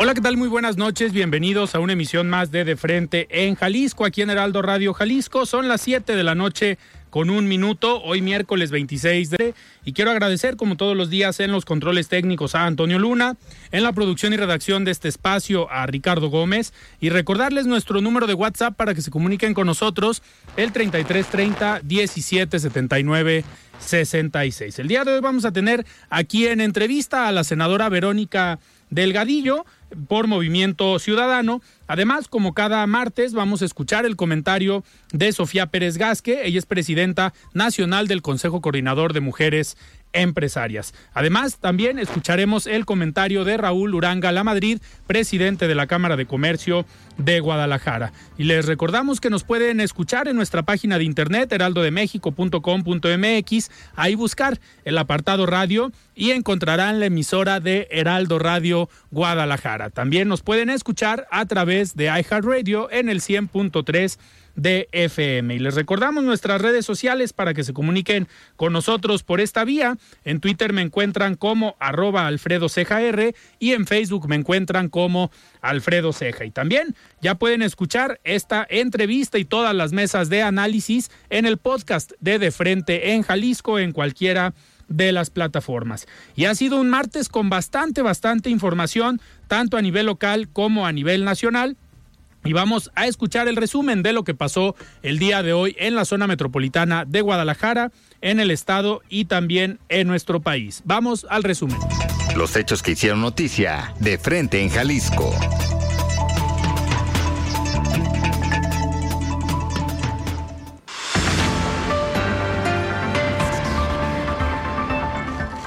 Hola, ¿qué tal? Muy buenas noches. Bienvenidos a una emisión más de De Frente en Jalisco, aquí en Heraldo Radio Jalisco. Son las 7 de la noche con un minuto, hoy miércoles 26 de... Y quiero agradecer, como todos los días, en los controles técnicos a Antonio Luna, en la producción y redacción de este espacio a Ricardo Gómez y recordarles nuestro número de WhatsApp para que se comuniquen con nosotros, el 3330 1779 66. El día de hoy vamos a tener aquí en entrevista a la senadora Verónica Delgadillo por Movimiento Ciudadano. Además, como cada martes, vamos a escuchar el comentario de Sofía Pérez Gasque. Ella es presidenta nacional del Consejo Coordinador de Mujeres empresarias. Además, también escucharemos el comentario de Raúl Uranga La Madrid, presidente de la Cámara de Comercio de Guadalajara. Y les recordamos que nos pueden escuchar en nuestra página de internet heraldodemexico.com.mx, ahí buscar el apartado radio y encontrarán la emisora de Heraldo Radio Guadalajara. También nos pueden escuchar a través de iHeartRadio en el 100.3 de FM. Y les recordamos nuestras redes sociales para que se comuniquen con nosotros por esta vía. En Twitter me encuentran como arroba Alfredo Ceja R y en Facebook me encuentran como Alfredo Ceja. Y también ya pueden escuchar esta entrevista y todas las mesas de análisis en el podcast de De Frente en Jalisco en cualquiera de las plataformas. Y ha sido un martes con bastante, bastante información, tanto a nivel local como a nivel nacional y vamos a escuchar el resumen de lo que pasó el día de hoy en la zona metropolitana de Guadalajara, en el estado y también en nuestro país. Vamos al resumen. Los hechos que hicieron noticia de frente en Jalisco.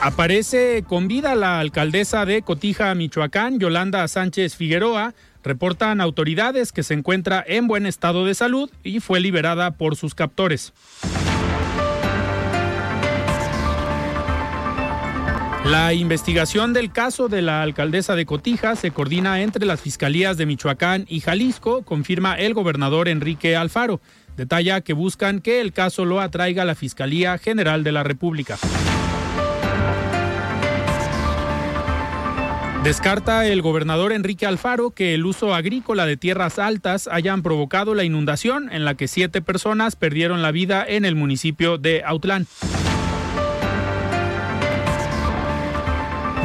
Aparece con vida la alcaldesa de Cotija, Michoacán, Yolanda Sánchez Figueroa, Reportan autoridades que se encuentra en buen estado de salud y fue liberada por sus captores. La investigación del caso de la alcaldesa de Cotija se coordina entre las fiscalías de Michoacán y Jalisco, confirma el gobernador Enrique Alfaro. Detalla que buscan que el caso lo atraiga la Fiscalía General de la República. Descarta el gobernador Enrique Alfaro que el uso agrícola de tierras altas hayan provocado la inundación en la que siete personas perdieron la vida en el municipio de Autlán.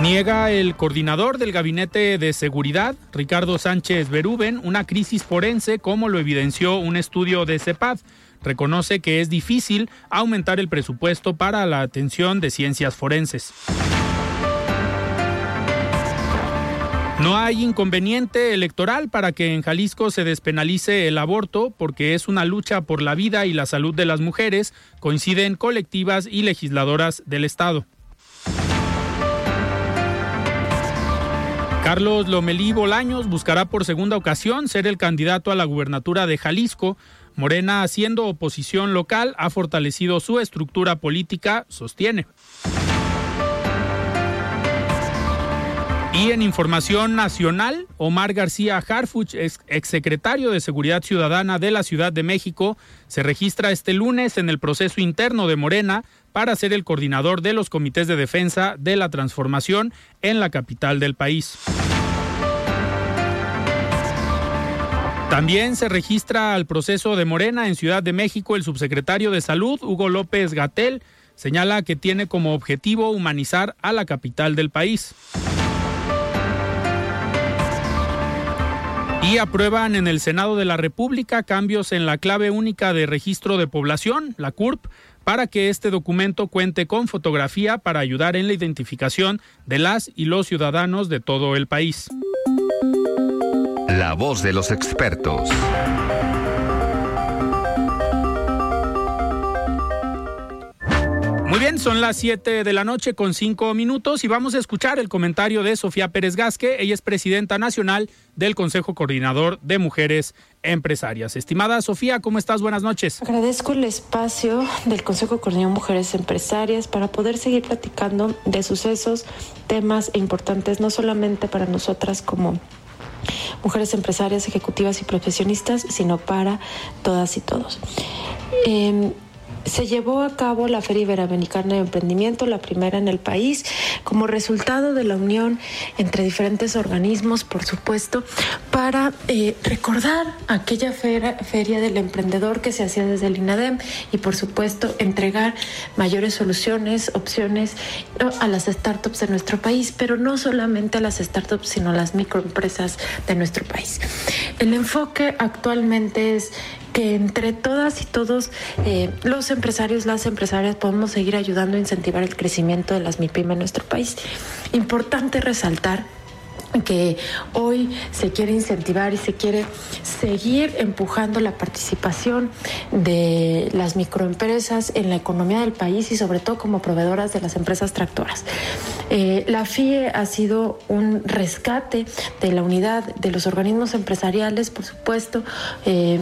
Niega el coordinador del Gabinete de Seguridad, Ricardo Sánchez Berúben, una crisis forense como lo evidenció un estudio de CEPAD. Reconoce que es difícil aumentar el presupuesto para la atención de ciencias forenses. No hay inconveniente electoral para que en Jalisco se despenalice el aborto porque es una lucha por la vida y la salud de las mujeres, coinciden colectivas y legisladoras del Estado. Carlos Lomelí Bolaños buscará por segunda ocasión ser el candidato a la gubernatura de Jalisco. Morena, haciendo oposición local, ha fortalecido su estructura política, sostiene. Y en información nacional, Omar García Harfuch, ex exsecretario de Seguridad Ciudadana de la Ciudad de México, se registra este lunes en el proceso interno de Morena para ser el coordinador de los comités de defensa de la transformación en la capital del país. También se registra al proceso de Morena en Ciudad de México el subsecretario de Salud, Hugo López Gatel, señala que tiene como objetivo humanizar a la capital del país. Y aprueban en el Senado de la República cambios en la clave única de registro de población, la CURP, para que este documento cuente con fotografía para ayudar en la identificación de las y los ciudadanos de todo el país. La voz de los expertos. Muy bien, son las 7 de la noche con 5 minutos y vamos a escuchar el comentario de Sofía Pérez Gasque. Ella es presidenta nacional del Consejo Coordinador de Mujeres Empresarias. Estimada Sofía, ¿cómo estás? Buenas noches. Agradezco el espacio del Consejo Coordinador de Mujeres Empresarias para poder seguir platicando de sucesos, temas importantes, no solamente para nosotras como mujeres empresarias, ejecutivas y profesionistas, sino para todas y todos. Eh, se llevó a cabo la Feria Iberoamericana de Emprendimiento, la primera en el país, como resultado de la unión entre diferentes organismos, por supuesto, para eh, recordar aquella feria, feria del emprendedor que se hacía desde el INADEM y, por supuesto, entregar mayores soluciones, opciones a las startups de nuestro país, pero no solamente a las startups, sino a las microempresas de nuestro país. El enfoque actualmente es que entre todas y todos eh, los empresarios, las empresarias, podemos seguir ayudando a incentivar el crecimiento de las MIPIM en nuestro país. Importante resaltar que hoy se quiere incentivar y se quiere seguir empujando la participación de las microempresas en la economía del país y sobre todo como proveedoras de las empresas tractoras. Eh, la FIE ha sido un rescate de la unidad de los organismos empresariales, por supuesto. Eh,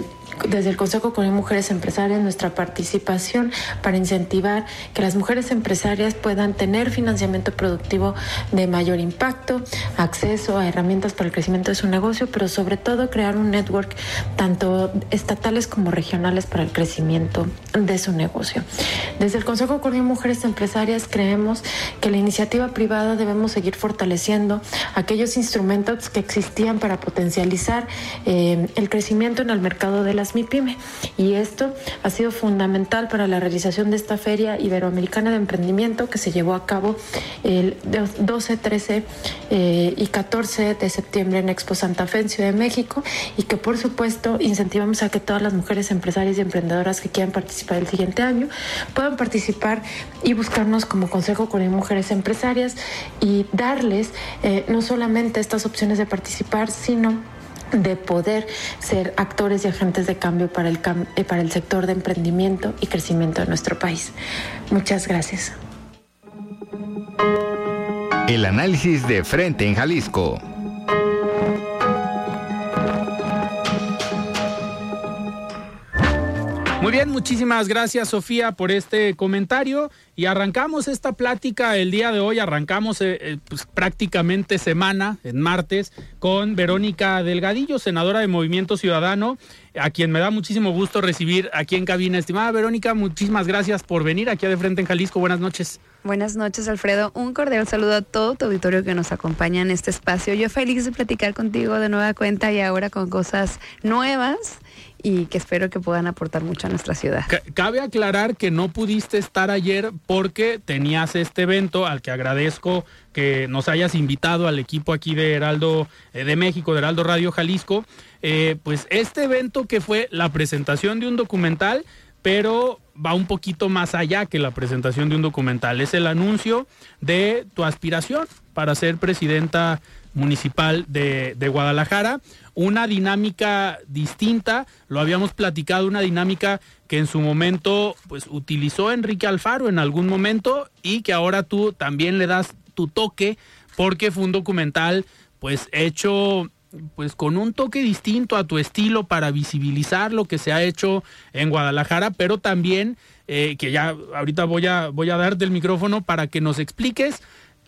desde el Consejo con Mujeres Empresarias nuestra participación para incentivar que las mujeres empresarias puedan tener financiamiento productivo de mayor impacto, acceso a herramientas para el crecimiento de su negocio, pero sobre todo crear un network tanto estatales como regionales para el crecimiento de su negocio. Desde el Consejo con Mujeres Empresarias creemos que la iniciativa privada debemos seguir fortaleciendo aquellos instrumentos que existían para potencializar eh, el crecimiento en el mercado de Y esto ha sido fundamental para la realización de esta Feria Iberoamericana de Emprendimiento que se llevó a cabo el 12, 13 eh, y 14 de septiembre en Expo Santa Fe en Ciudad de México y que por supuesto incentivamos a que todas las mujeres empresarias y emprendedoras que quieran participar el siguiente año puedan participar y buscarnos como Consejo con Mujeres Empresarias y darles eh, no solamente estas opciones de participar, sino de poder ser actores y agentes de cambio para el, eh, para el sector de emprendimiento y crecimiento de nuestro país. Muchas gracias. El análisis de frente en Jalisco. Muy bien, muchísimas gracias Sofía por este comentario y arrancamos esta plática el día de hoy, arrancamos eh, eh, pues, prácticamente semana, en martes, con Verónica Delgadillo, senadora de Movimiento Ciudadano, a quien me da muchísimo gusto recibir aquí en cabina. Estimada Verónica, muchísimas gracias por venir aquí a De Frente en Jalisco. Buenas noches. Buenas noches, Alfredo. Un cordial saludo a todo tu auditorio que nos acompaña en este espacio. Yo feliz de platicar contigo de nueva cuenta y ahora con cosas nuevas y que espero que puedan aportar mucho a nuestra ciudad. Cabe aclarar que no pudiste estar ayer porque tenías este evento al que agradezco que nos hayas invitado al equipo aquí de Heraldo eh, de México, de Heraldo Radio Jalisco. Eh, pues este evento que fue la presentación de un documental, pero va un poquito más allá que la presentación de un documental. Es el anuncio de tu aspiración para ser presidenta municipal de, de Guadalajara una dinámica distinta, lo habíamos platicado, una dinámica que en su momento pues utilizó Enrique Alfaro en algún momento y que ahora tú también le das tu toque porque fue un documental pues hecho pues con un toque distinto a tu estilo para visibilizar lo que se ha hecho en Guadalajara, pero también eh, que ya ahorita voy a voy a darte el micrófono para que nos expliques.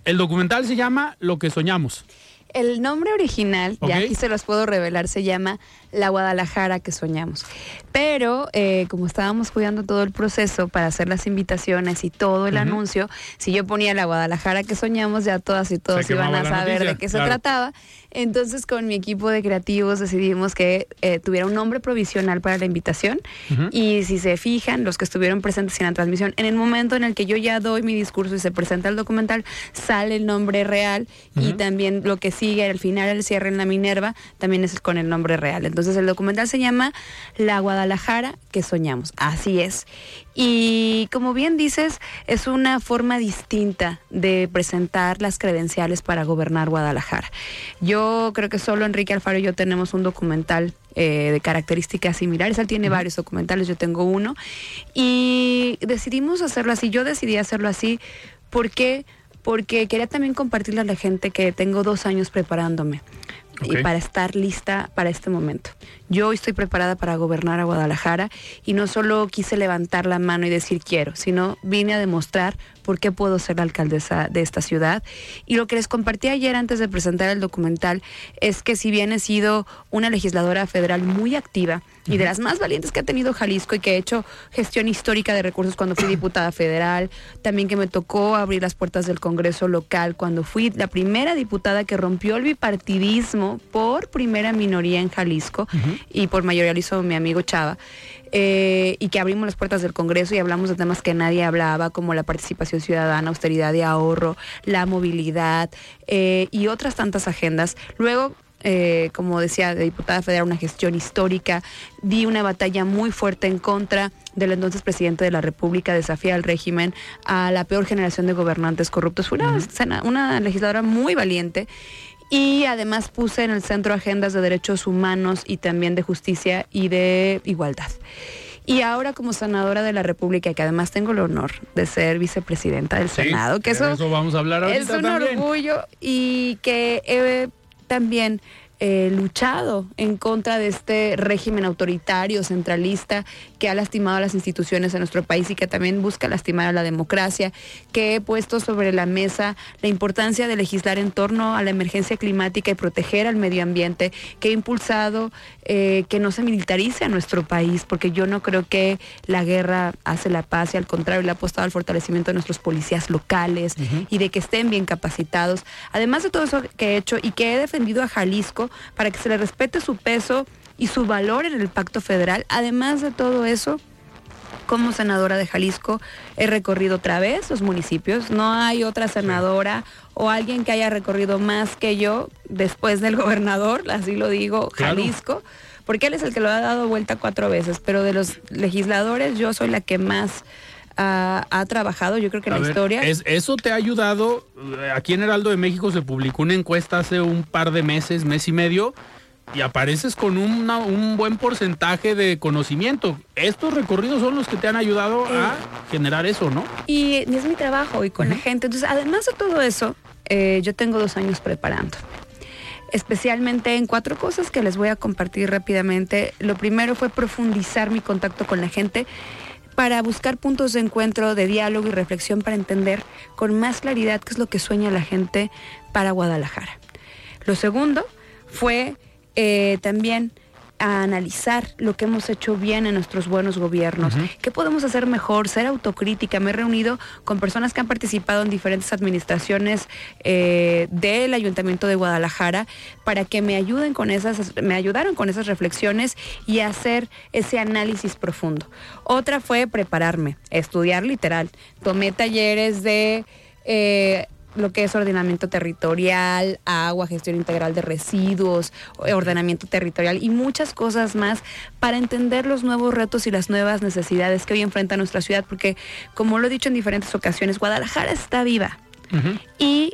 El documental se llama Lo que soñamos. El nombre original, ya aquí se los puedo revelar, se llama La Guadalajara que soñamos. Pero eh, como estábamos cuidando todo el proceso para hacer las invitaciones y todo el anuncio, si yo ponía La Guadalajara que soñamos, ya todas y todos iban a saber de qué se trataba. Entonces con mi equipo de creativos decidimos que eh, tuviera un nombre provisional para la invitación y si se fijan, los que estuvieron presentes en la transmisión, en el momento en el que yo ya doy mi discurso y se presenta el documental, sale el nombre real y también lo que sigue al final, el cierre en la Minerva, también es con el nombre real. Entonces el documental se llama La Guadalajara que soñamos. Así es. Y como bien dices, es una forma distinta de presentar las credenciales para gobernar Guadalajara. Yo creo que solo Enrique Alfaro y yo tenemos un documental eh, de características similares. Él tiene varios documentales, yo tengo uno. Y decidimos hacerlo así. Yo decidí hacerlo así porque porque quería también compartirle a la gente que tengo dos años preparándome y para estar lista para este momento. Yo estoy preparada para gobernar a Guadalajara y no solo quise levantar la mano y decir quiero, sino vine a demostrar por qué puedo ser la alcaldesa de esta ciudad. Y lo que les compartí ayer antes de presentar el documental es que si bien he sido una legisladora federal muy activa y de las más valientes que ha tenido Jalisco y que he hecho gestión histórica de recursos cuando fui diputada federal, también que me tocó abrir las puertas del Congreso local cuando fui la primera diputada que rompió el bipartidismo por primera minoría en Jalisco y por mayoría lo hizo mi amigo Chava. Eh, y que abrimos las puertas del Congreso y hablamos de temas que nadie hablaba, como la participación ciudadana, austeridad y ahorro, la movilidad eh, y otras tantas agendas. Luego, eh, como decía, de diputada federal, una gestión histórica, di una batalla muy fuerte en contra del entonces presidente de la República, desafía al régimen, a la peor generación de gobernantes corruptos. Fue una, una legisladora muy valiente y además puse en el centro agendas de derechos humanos y también de justicia y de igualdad. Y ahora como senadora de la República, que además tengo el honor de ser vicepresidenta del Senado, que eso, vamos a hablar es un orgullo y que he también eh, luchado en contra de este régimen autoritario, centralista, que ha lastimado a las instituciones de nuestro país y que también busca lastimar a la democracia, que he puesto sobre la mesa la importancia de legislar en torno a la emergencia climática y proteger al medio ambiente, que he impulsado eh, que no se militarice a nuestro país, porque yo no creo que la guerra hace la paz y al contrario le ha apostado al fortalecimiento de nuestros policías locales y de que estén bien capacitados. Además de todo eso que he hecho y que he defendido a Jalisco, para que se le respete su peso y su valor en el pacto federal. Además de todo eso, como senadora de Jalisco he recorrido otra vez los municipios. No hay otra senadora o alguien que haya recorrido más que yo después del gobernador, así lo digo, Jalisco, porque él es el que lo ha dado vuelta cuatro veces, pero de los legisladores yo soy la que más ha, trabajado, yo creo que en la historia. Es, ¿Eso te ha ayudado? Aquí en Heraldo de México se publicó una encuesta hace un par de meses, mes y medio, y apareces con un buen porcentaje de conocimiento. Estos recorridos son los que te han ayudado a eh. generar eso, ¿no? Y, es mi trabajo y con la gente. Entonces, además de todo eso, eh, yo tengo dos años preparando especialmente en cuatro cosas que les voy a compartir rápidamente. Lo primero fue profundizar mi contacto con la gente para buscar puntos de encuentro, de diálogo y reflexión para entender con más claridad qué es lo que sueña la gente para Guadalajara. Lo segundo fue eh, también a analizar lo que hemos hecho bien en nuestros buenos gobiernos, qué podemos hacer mejor, ser autocrítica. Me he reunido con personas que han participado en diferentes administraciones eh, del Ayuntamiento de Guadalajara para que me ayuden con esas, me ayudaron con esas reflexiones y hacer ese análisis profundo. Otra fue prepararme, estudiar literal. Tomé talleres de eh, lo que es ordenamiento territorial, agua, gestión integral de residuos, ordenamiento territorial y muchas cosas más para entender los nuevos retos y las nuevas necesidades que hoy enfrenta nuestra ciudad, porque como lo he dicho en diferentes ocasiones, Guadalajara está viva. Y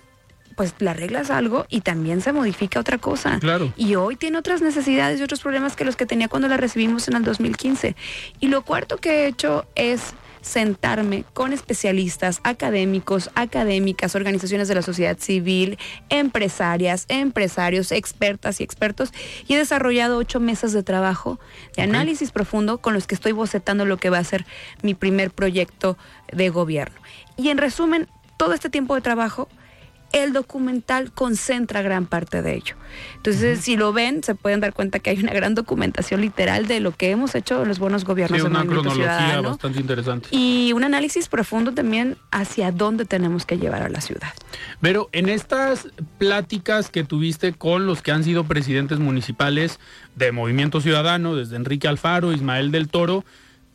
pues le arreglas algo y también se modifica otra cosa. Claro. Y hoy tiene otras necesidades y otros problemas que los que tenía cuando la recibimos en el 2015. Y lo cuarto que he hecho es sentarme con especialistas, académicos, académicas, organizaciones de la sociedad civil, empresarias, empresarios, expertas y expertos y he desarrollado ocho mesas de trabajo de análisis profundo con los que estoy bocetando lo que va a ser mi primer proyecto de gobierno. Y en resumen, todo este tiempo de trabajo el documental concentra gran parte de ello. Entonces, si lo ven, se pueden dar cuenta que hay una gran documentación literal de lo que hemos hecho los buenos gobiernos Sí, una cronología bastante interesante. Y un análisis profundo también hacia dónde tenemos que llevar a la ciudad. Pero en estas pláticas que tuviste con los que han sido presidentes municipales de Movimiento Ciudadano, desde Enrique Alfaro, Ismael del Toro,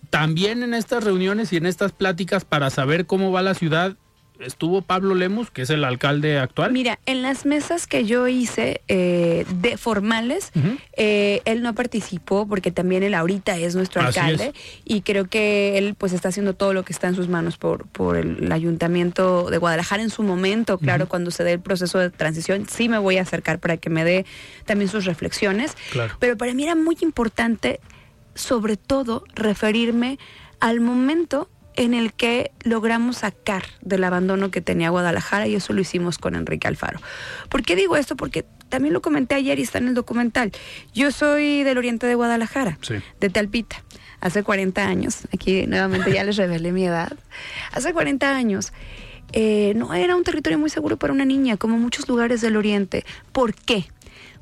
también en estas reuniones y en estas pláticas para saber cómo va la ciudad, estuvo Pablo Lemus, que es el alcalde actual. Mira, en las mesas que yo hice eh, de formales, eh, él no participó porque también él ahorita es nuestro Así alcalde y creo que él pues está haciendo todo lo que está en sus manos por, por el ayuntamiento de Guadalajara en su momento, claro, cuando se dé el proceso de transición, sí me voy a acercar para que me dé también sus reflexiones, Claro. pero para mí era muy importante sobre todo referirme al momento en el que logramos sacar del abandono que tenía Guadalajara y eso lo hicimos con Enrique Alfaro. ¿Por qué digo esto? Porque también lo comenté ayer y está en el documental. Yo soy del oriente de Guadalajara, Sí. de Talpita. Hace 40 años, aquí nuevamente ya les revelé mi edad, hace 40 años eh, no era un territorio muy seguro para una niña, como muchos lugares del oriente. ¿Por qué?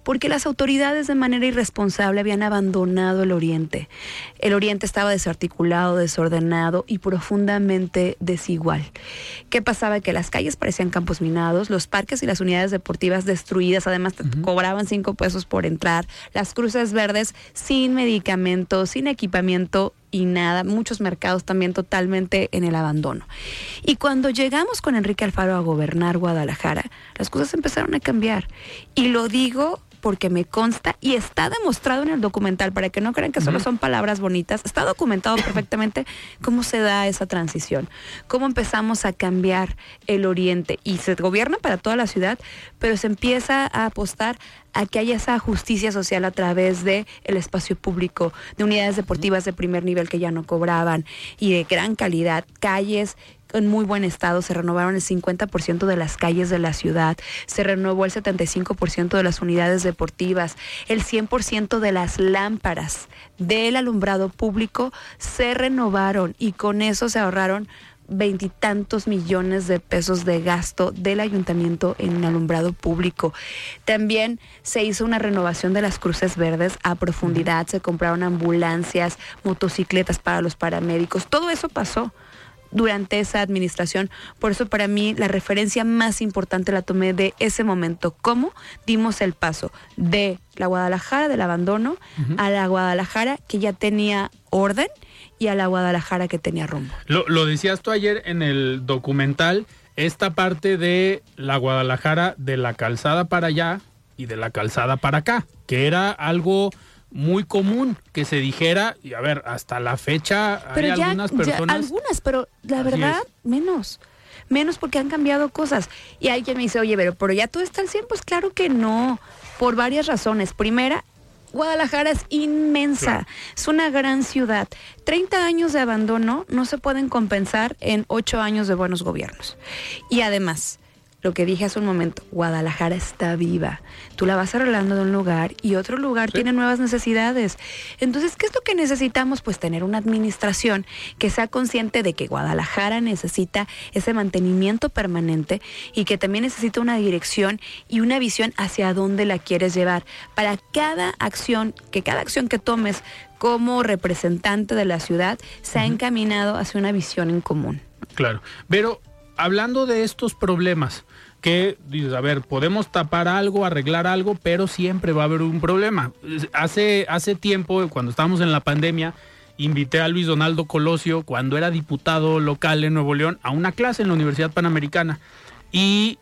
Porque las autoridades de manera irresponsable habían abandonado el Oriente. El Oriente estaba desarticulado, desordenado y profundamente desigual. ¿Qué pasaba? Que las calles parecían campos minados, los parques y las unidades deportivas destruidas, además cobraban cinco pesos por entrar, las cruces verdes sin medicamentos, sin equipamiento y nada, muchos mercados también totalmente en el abandono. Y cuando llegamos con Enrique Alfaro a gobernar Guadalajara, las cosas empezaron a cambiar. Y lo digo porque me consta y está demostrado en el documental, para que no crean que solo son palabras bonitas, está documentado perfectamente cómo se da esa transición, cómo empezamos a cambiar el oriente y se gobierna para toda la ciudad, pero se empieza a apostar a que haya esa justicia social a través de el espacio público, de unidades deportivas de primer nivel que ya no cobraban y de gran calidad, calles en muy buen estado, se renovaron el 50% de las calles de la ciudad, se renovó el 75% de las unidades deportivas, el 100% de las lámparas del alumbrado público se renovaron y con eso se ahorraron veintitantos millones de pesos de gasto del ayuntamiento en alumbrado público. También se hizo una renovación de las cruces verdes a profundidad, se compraron ambulancias, motocicletas para los paramédicos, todo eso pasó durante esa administración. Por eso para mí la referencia más importante la tomé de ese momento, cómo dimos el paso de la Guadalajara del abandono a la Guadalajara que ya tenía orden y a la Guadalajara que tenía rumbo. Lo, lo decías tú ayer en el documental, esta parte de la Guadalajara de la calzada para allá y de la calzada para acá, que era algo muy común que se dijera, y a ver, hasta la fecha Pero hay ya, algunas ya personas... algunas, pero la verdad, es. menos. Menos porque han cambiado cosas. Y hay quien me dice, oye, pero, pero ya todo está al 100. Pues claro que no, por varias razones. Primera, Guadalajara es inmensa, Claro. es una gran ciudad. 30 años de abandono no se pueden compensar en 8 años de buenos gobiernos. Y además, lo que dije hace un momento, Guadalajara está viva. Tú la vas arreglando de un lugar y otro lugar tiene nuevas necesidades. Entonces, ¿qué es lo que necesitamos? Pues tener una administración que sea consciente de que Guadalajara necesita ese mantenimiento permanente y que también necesita una dirección y una visión hacia dónde la quieres llevar. Para cada acción, que cada acción que tomes como representante de la ciudad sea encaminado hacia una visión en común. Claro, pero hablando de estos problemas, que dices, a ver, podemos tapar algo, arreglar algo, pero siempre va a haber un problema. Hace, hace tiempo, cuando estábamos en la pandemia, invité a Luis Donaldo Colosio, cuando era diputado local en Nuevo León, a una clase en la Universidad Panamericana. Y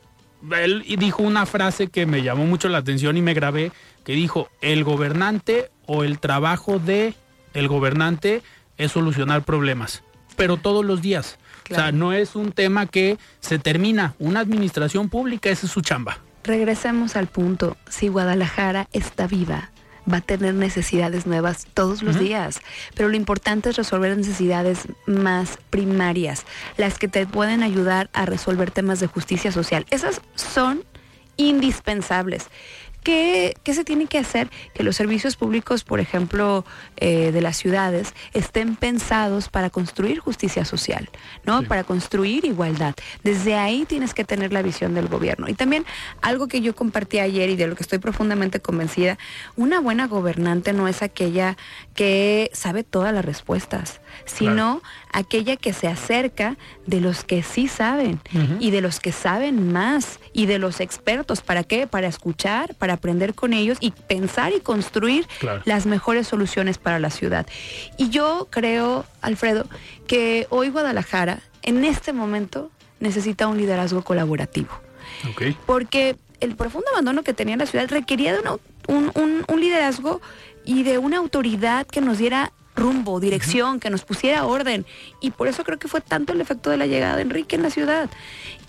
él dijo una frase que me llamó mucho la atención y me grabé, que dijo, el gobernante o el trabajo de el gobernante es solucionar problemas, pero todos los días. O sea, no es un tema que se termina. Una administración pública, esa es su chamba. Regresemos al punto, si Guadalajara está viva, va a tener necesidades nuevas todos los días, pero lo importante es resolver necesidades más primarias, las que te pueden ayudar a resolver temas de justicia social. Esas son indispensables. ¿Qué, qué se tiene que hacer? Que los servicios públicos, por ejemplo, eh, de las ciudades, estén pensados para construir justicia social, ¿no? Para construir igualdad. Desde ahí tienes que tener la visión del gobierno. Y también algo que yo compartí ayer y de lo que estoy profundamente convencida, una buena gobernante no es aquella que sabe todas las respuestas, sino aquella que se acerca de los que sí saben y de los que saben más y de los expertos. ¿Para qué? Para escuchar, para aprender con ellos y pensar y construir las mejores soluciones para la ciudad. Y yo creo, Alfredo, que hoy Guadalajara, en este momento, necesita un liderazgo colaborativo. Porque el profundo abandono que tenía la ciudad requería de un liderazgo y de una autoridad que nos diera rumbo, dirección, que nos pusiera orden. Y por eso creo que fue tanto el efecto de la llegada de Enrique en la ciudad.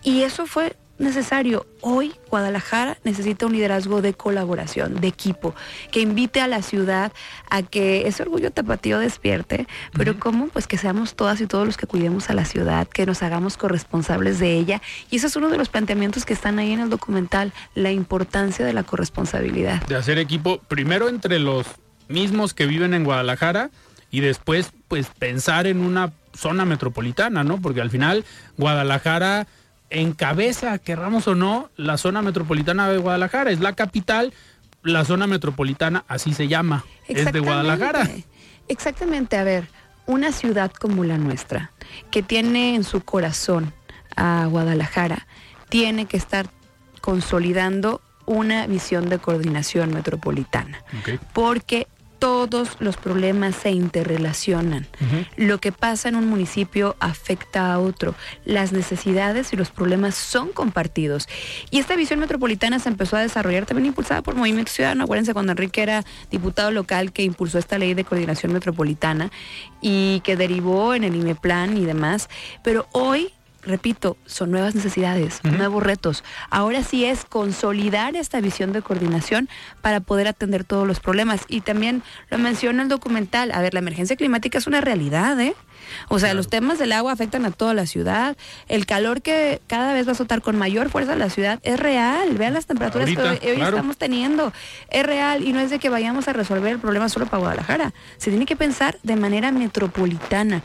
Y eso fue necesario. Hoy Guadalajara necesita un liderazgo de colaboración, de equipo, que invite a la ciudad a que ese orgullo tapatío despierte, pero como pues que seamos todas y todos los que cuidemos a la ciudad, que nos hagamos corresponsables de ella. Y eso es uno de los planteamientos que están ahí en el documental, la importancia de la corresponsabilidad. De hacer equipo primero entre los mismos que viven en Guadalajara y después pues pensar en una zona metropolitana, ¿no? Porque al final Guadalajara encabeza, querramos o no, la zona metropolitana de Guadalajara. Es la capital, la zona metropolitana así se llama, es de Guadalajara. Exactamente, a ver, una ciudad como la nuestra, que tiene en su corazón a Guadalajara, tiene que estar consolidando una visión de coordinación metropolitana. Porque todos los problemas se interrelacionan. Lo que pasa en un municipio afecta a otro. Las necesidades y los problemas son compartidos. Y esta visión metropolitana se empezó a desarrollar también impulsada por Movimiento Ciudadano. Acuérdense cuando Enrique era diputado local que impulsó esta ley de coordinación metropolitana y que derivó en el IMEPLAN y demás. Pero hoy repito, son nuevas necesidades, nuevos retos. Ahora sí es consolidar esta visión de coordinación para poder atender todos los problemas. Y también lo menciona el documental, a ver, la emergencia climática es una realidad, ¿eh? O sea, los temas del agua afectan a toda la ciudad. El calor que cada vez va a azotar con mayor fuerza a la ciudad es real. Vean las temperaturas que hoy, estamos teniendo. Es real y no es de que vayamos a resolver el problema solo para Guadalajara. Se tiene que pensar de manera metropolitana.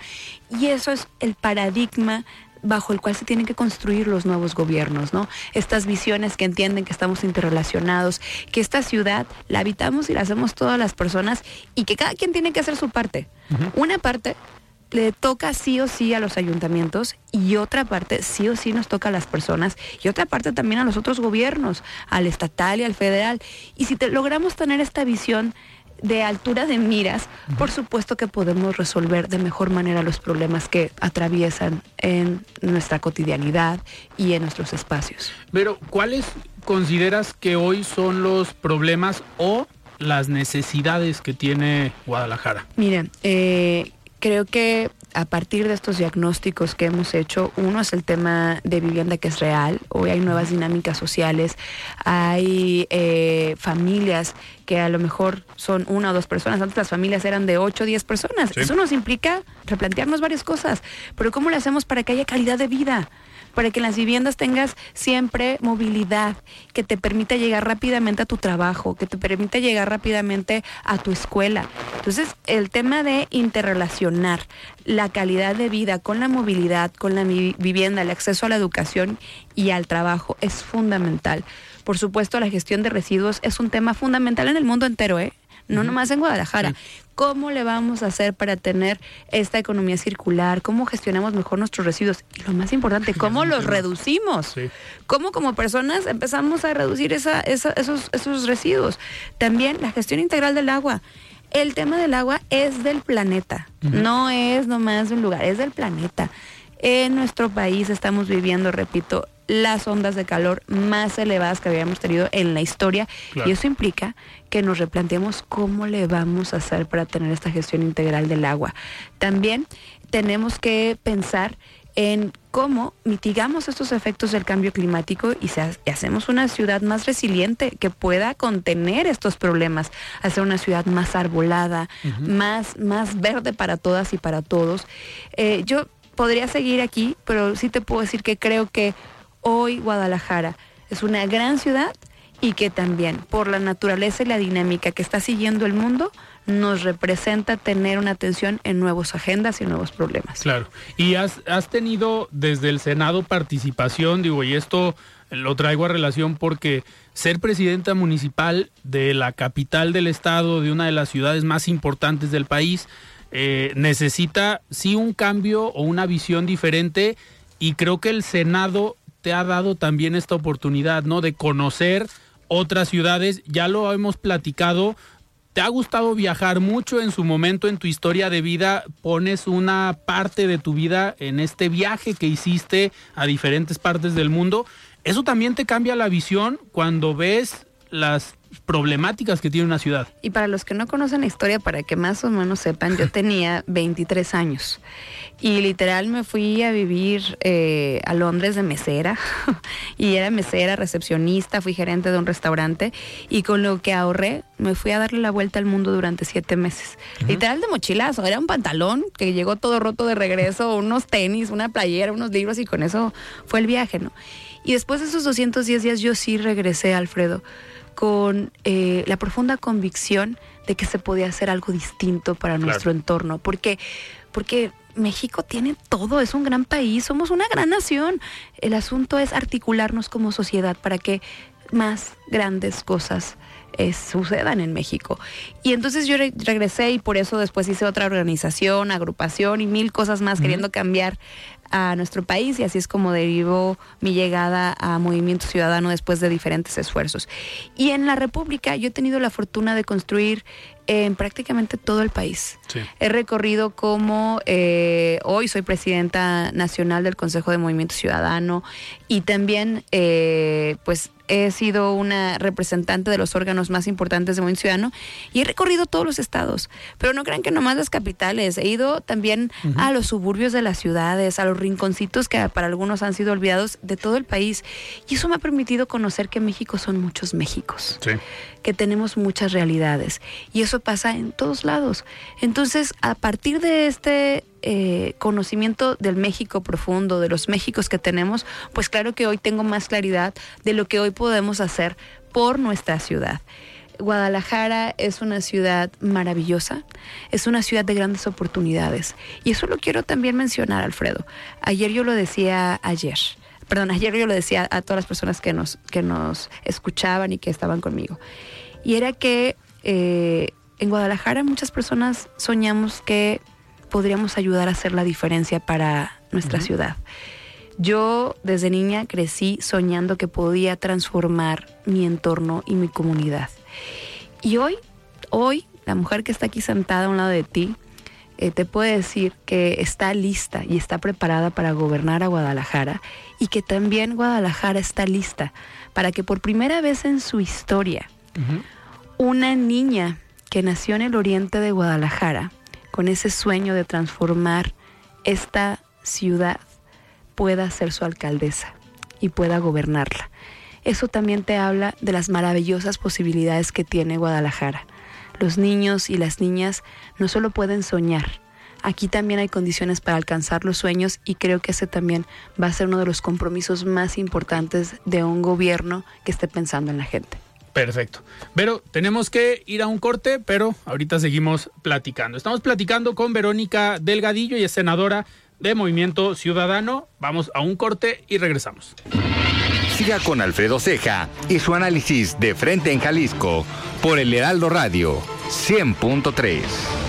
Y eso es el paradigma bajo el cual se tienen que construir los nuevos gobiernos, ¿no? Estas visiones que entienden que estamos interrelacionados, que esta ciudad la habitamos y la hacemos todas las personas y que cada quien tiene que hacer su parte. Una parte le toca sí o sí a los ayuntamientos y otra parte sí o sí nos toca a las personas y otra parte también a los otros gobiernos, al estatal y al federal. Y si te, logramos tener esta visión de altura de miras, por supuesto que podemos resolver de mejor manera los problemas que atraviesan en nuestra cotidianidad y en nuestros espacios. Pero, ¿cuáles consideras que hoy son los problemas o las necesidades que tiene Guadalajara? Miren, eh, creo que a partir de estos diagnósticos que hemos hecho, uno es el tema de vivienda que es real, hoy hay nuevas dinámicas sociales, hay eh, familias que a lo mejor son una o dos personas, antes las familias eran de ocho o diez personas, eso nos implica replantearnos varias cosas, pero ¿cómo le hacemos para que haya calidad de vida? Para que en las viviendas tengas siempre movilidad, que te permita llegar rápidamente a tu trabajo, que te permita llegar rápidamente a tu escuela. Entonces, el tema de interrelacionar la calidad de vida con la movilidad, con la vivienda, el acceso a la educación y al trabajo es fundamental. Por supuesto, la gestión de residuos es un tema fundamental en el mundo entero, ¿eh? no nomás en Guadalajara. ¿Cómo le vamos a hacer para tener esta economía circular? ¿Cómo gestionamos mejor nuestros residuos? Y lo más importante, ¿cómo los reducimos? ¿Cómo como personas empezamos a reducir esa, esos, esos residuos? También la gestión integral del agua. El tema del agua es del planeta, no es nomás de un lugar, es del planeta. En nuestro país estamos viviendo, repito, las ondas de calor más elevadas que habíamos tenido en la historia y eso implica que nos replanteemos cómo le vamos a hacer para tener esta gestión integral del agua. También tenemos que pensar en cómo mitigamos estos efectos del cambio climático y, hacemos una ciudad más resiliente que pueda contener estos problemas, hacer una ciudad más arbolada, más, más verde para todas y para todos. Eh, yo podría seguir aquí, pero sí te puedo decir que creo que hoy Guadalajara es una gran ciudad y que también por la naturaleza y la dinámica que está siguiendo el mundo nos representa tener una atención en nuevas agendas y nuevos problemas. Claro. Y has, tenido desde el Senado participación, digo, y esto lo traigo a relación porque ser presidenta municipal de la capital del estado, de una de las ciudades más importantes del país, eh, necesita sí un cambio o una visión diferente y creo que el Senado te ha dado también esta oportunidad, ¿no? De conocer otras ciudades, ya lo hemos platicado, ¿Te ha gustado viajar mucho en su momento en tu historia de vida? ¿Pones una parte de tu vida en este viaje que hiciste a diferentes partes del mundo? ¿Eso también te cambia la visión cuando ves las problemáticas que tiene una ciudad. Y para los que no conocen la historia, para que más o menos sepan, yo tenía 23 años y literal me fui a vivir eh, a Londres de mesera y era mesera, recepcionista, fui gerente de un restaurante y con lo que ahorré me fui a darle la vuelta al mundo durante siete meses. Literal de mochilazo, era un pantalón que llegó todo roto de regreso, unos tenis, una playera, unos libros y con eso fue el viaje, ¿no? Y después de esos 210 días yo sí regresé, Alfredo con eh, la profunda convicción de que se podía hacer algo distinto para nuestro entorno, porque, porque México tiene todo, es un gran país, somos una gran nación. El asunto es articularnos como sociedad para que más grandes cosas eh, sucedan en México. Y entonces yo regresé y por eso después hice otra organización, agrupación y mil cosas más queriendo cambiar a nuestro país y así es como derivó mi llegada a Movimiento Ciudadano después de diferentes esfuerzos. Y en la República yo he tenido la fortuna de construir en prácticamente todo el país. He recorrido como eh, hoy soy presidenta nacional del Consejo de Movimiento Ciudadano y también eh, pues he sido una representante de los órganos más importantes de Movimiento Ciudadano y he recorrido todos los estados. Pero no crean que nomás las capitales, he ido también a los suburbios de las ciudades, a los rinconcitos que para algunos han sido olvidados de todo el país. Y eso me ha permitido conocer que México son muchos Méxicos, que tenemos muchas realidades. Y eso pasa en todos lados. Entonces, a partir de este eh, conocimiento del México profundo, de los Méxicos que tenemos, pues claro que hoy tengo más claridad de lo que hoy podemos hacer por nuestra ciudad. Guadalajara es una ciudad maravillosa, es una ciudad de grandes oportunidades. Y eso lo quiero también mencionar, Alfredo. Ayer yo lo decía ayer, perdón, ayer yo lo decía a todas las personas que nos, que nos escuchaban y que estaban conmigo. Y era que eh, en Guadalajara muchas personas soñamos que podríamos ayudar a hacer la diferencia para nuestra ciudad. Yo desde niña crecí soñando que podía transformar mi entorno y mi comunidad. Y hoy, hoy, la mujer que está aquí sentada a un lado de ti, eh, te puede decir que está lista y está preparada para gobernar a Guadalajara y que también Guadalajara está lista para que por primera vez en su historia una niña que nació en el oriente de Guadalajara con ese sueño de transformar esta ciudad, pueda ser su alcaldesa y pueda gobernarla. Eso también te habla de las maravillosas posibilidades que tiene Guadalajara. Los niños y las niñas no solo pueden soñar, aquí también hay condiciones para alcanzar los sueños y creo que ese también va a ser uno de los compromisos más importantes de un gobierno que esté pensando en la gente. Perfecto. Pero tenemos que ir a un corte, pero ahorita seguimos platicando. Estamos platicando con Verónica Delgadillo y es senadora de Movimiento Ciudadano. Vamos a un corte y regresamos. Siga con Alfredo Ceja y su análisis de frente en Jalisco por el Heraldo Radio 100.3.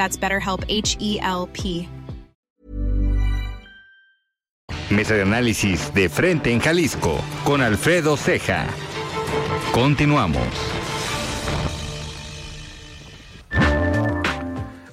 That's BetterHelp H E L P. Mesa de análisis de frente en Jalisco con Alfredo Ceja. Continuamos.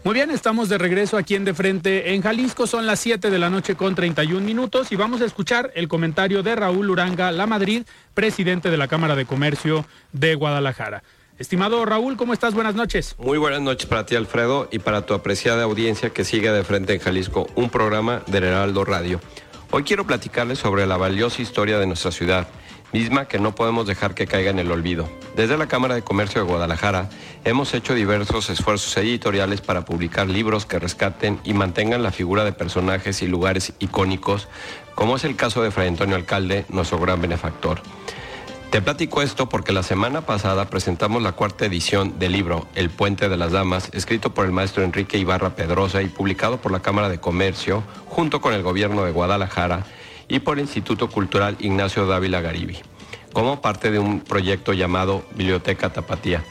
Muy bien, estamos de regreso aquí en De Frente en Jalisco. Son las 7 de la noche con 31 minutos y vamos a escuchar el comentario de Raúl Uranga La Madrid, presidente de la Cámara de Comercio de Guadalajara. Estimado Raúl, ¿cómo estás? Buenas noches. Muy buenas noches para ti, Alfredo, y para tu apreciada audiencia que sigue De Frente en Jalisco, un programa del Heraldo Radio. Hoy quiero platicarles sobre la valiosa historia de nuestra ciudad misma que no podemos dejar que caiga en el olvido. Desde la Cámara de Comercio de Guadalajara hemos hecho diversos esfuerzos editoriales para publicar libros que rescaten y mantengan la figura de personajes y lugares icónicos, como es el caso de Fray Antonio Alcalde, nuestro gran benefactor. Te platico esto porque la semana pasada presentamos la cuarta edición del libro El Puente de las Damas, escrito por el maestro Enrique Ibarra Pedrosa y publicado por la Cámara de Comercio, junto con el gobierno de Guadalajara, y por el Instituto Cultural Ignacio Dávila Garibi, como parte de un proyecto llamado Biblioteca Tapatía.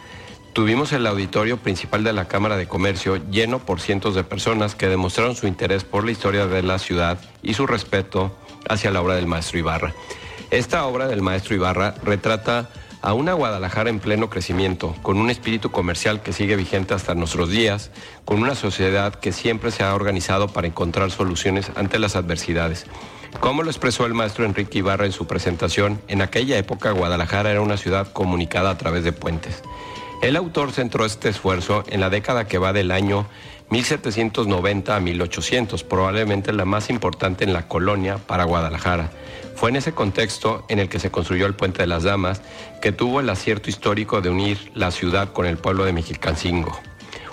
Tuvimos el auditorio principal de la Cámara de Comercio lleno por cientos de personas que demostraron su interés por la historia de la ciudad y su respeto hacia la obra del maestro Ibarra. Esta obra del maestro Ibarra retrata a una Guadalajara en pleno crecimiento, con un espíritu comercial que sigue vigente hasta nuestros días, con una sociedad que siempre se ha organizado para encontrar soluciones ante las adversidades. Como lo expresó el maestro Enrique Ibarra en su presentación, en aquella época Guadalajara era una ciudad comunicada a través de puentes. El autor centró este esfuerzo en la década que va del año 1790 a 1800, probablemente la más importante en la colonia para Guadalajara. Fue en ese contexto en el que se construyó el Puente de las Damas, que tuvo el acierto histórico de unir la ciudad con el pueblo de Mexicalcingo.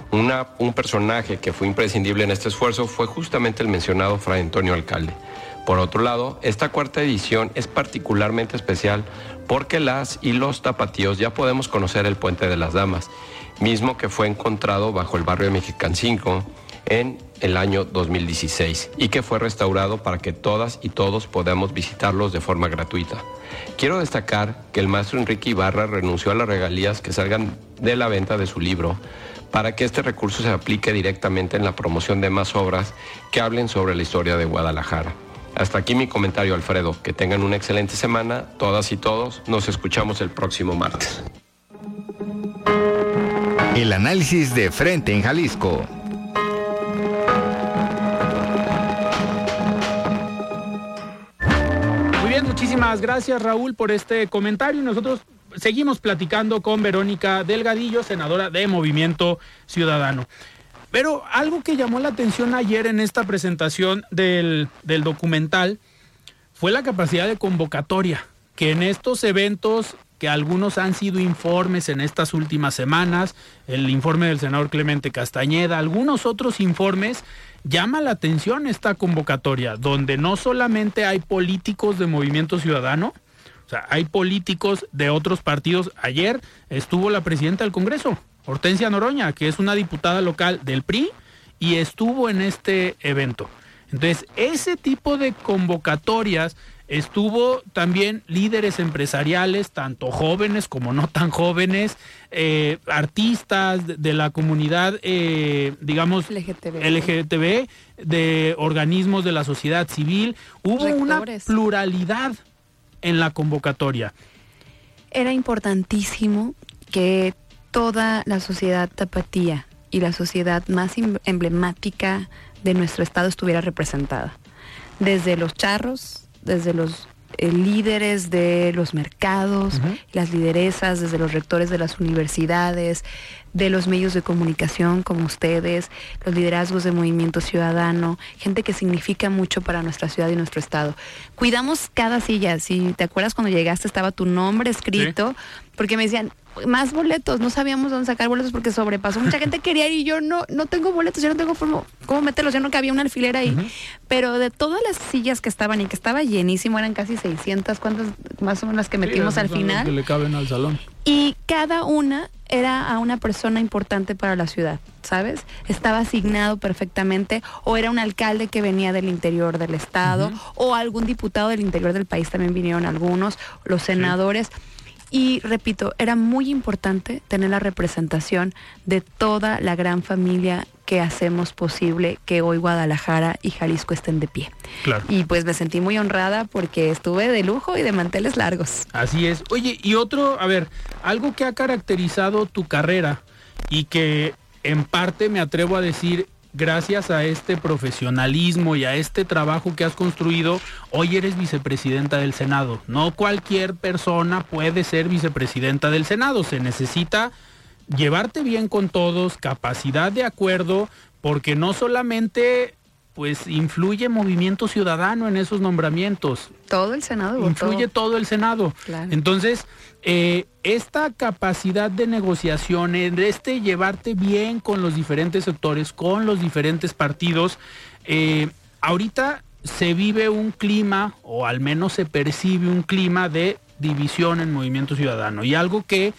un personaje que fue imprescindible en este esfuerzo fue justamente el mencionado Fray Antonio Alcalde. Por otro lado, esta cuarta edición es particularmente especial porque las y los tapatíos ya podemos conocer el Puente de las Damas, mismo que fue encontrado bajo el barrio de Mexicancinco en el año 2016 y que fue restaurado para que todas y todos podamos visitarlos de forma gratuita. Quiero destacar que el maestro Enrique Ibarra renunció a las regalías que salgan de la venta de su libro para que este recurso se aplique directamente en la promoción de más obras que hablen sobre la historia de Guadalajara. Hasta aquí mi comentario, Alfredo. Que tengan una excelente semana, todas y todos. Nos escuchamos el próximo martes. El análisis de frente en Jalisco. Gracias Raúl por este comentario. Nosotros seguimos platicando con Verónica Delgadillo, senadora de Movimiento Ciudadano. Pero algo que llamó la atención ayer en esta presentación del, documental fue la capacidad de convocatoria, que en estos eventos que algunos han sido informes en estas últimas semanas, el informe del senador Clemente Castañeda, algunos otros informes, llama la atención esta convocatoria, donde no solamente hay políticos de Movimiento Ciudadano, o sea, hay políticos de otros partidos. Ayer estuvo la presidenta del Congreso, Hortensia Noroña, que es una diputada local del PRI y estuvo en este evento. Entonces, ese tipo de convocatorias estuvo también líderes empresariales, tanto jóvenes como no tan jóvenes, eh, artistas de, la comunidad, eh, digamos, LGTB. de organismos de la sociedad civil. Hubo una pluralidad en la convocatoria. Era importantísimo que toda la sociedad tapatía y la sociedad más em-, emblemática de nuestro estado estuviera representada. Desde los charros, desde los eh, líderes de los mercados, las lideresas, desde los rectores de las universidades, de los medios de comunicación como ustedes, los liderazgos de movimiento ciudadano, gente que significa mucho para nuestra ciudad y nuestro estado. Cuidamos cada silla. Si te acuerdas cuando llegaste estaba tu nombre escrito, porque me decían, más boletos, no sabíamos dónde sacar boletos porque sobrepasó. Mucha gente quería ir y yo no, no tengo boletos, yo no tengo cómo, cómo meterlos, yo no cabía una alfiler ahí. Pero de todas las sillas que estaban y que estaba llenísimo, eran casi 600, ¿cuántas más o menos las que metimos al final? Que le caben al salón. Y cada una era a una persona importante para la ciudad, ¿sabes? Estaba asignado perfectamente o era un alcalde que venía del interior del estado o algún diputado del interior del país, también vinieron algunos, los senadores. Y repito, era muy importante tener la representación de toda la gran familia que hacemos posible que hoy Guadalajara y Jalisco estén de pie. Claro. Y pues me sentí muy honrada porque estuve de lujo y de manteles largos. Así es. Oye, y otro, a ver, algo que ha caracterizado tu carrera y que en parte me atrevo a decir gracias a este profesionalismo y a este trabajo que has construido, hoy eres vicepresidenta del Senado. No cualquier persona puede ser vicepresidenta del Senado, se necesita llevarte bien con todos, capacidad de acuerdo, porque no solamente pues influye Movimiento Ciudadano en esos nombramientos. Todo el Senado. Influye todo el Senado. Claro. Entonces, eh, esta capacidad de negociación, de este llevarte bien con los diferentes sectores, con los diferentes partidos, eh, ahorita se vive un clima, o al menos se percibe un clima de división en Movimiento Ciudadano. Y algo que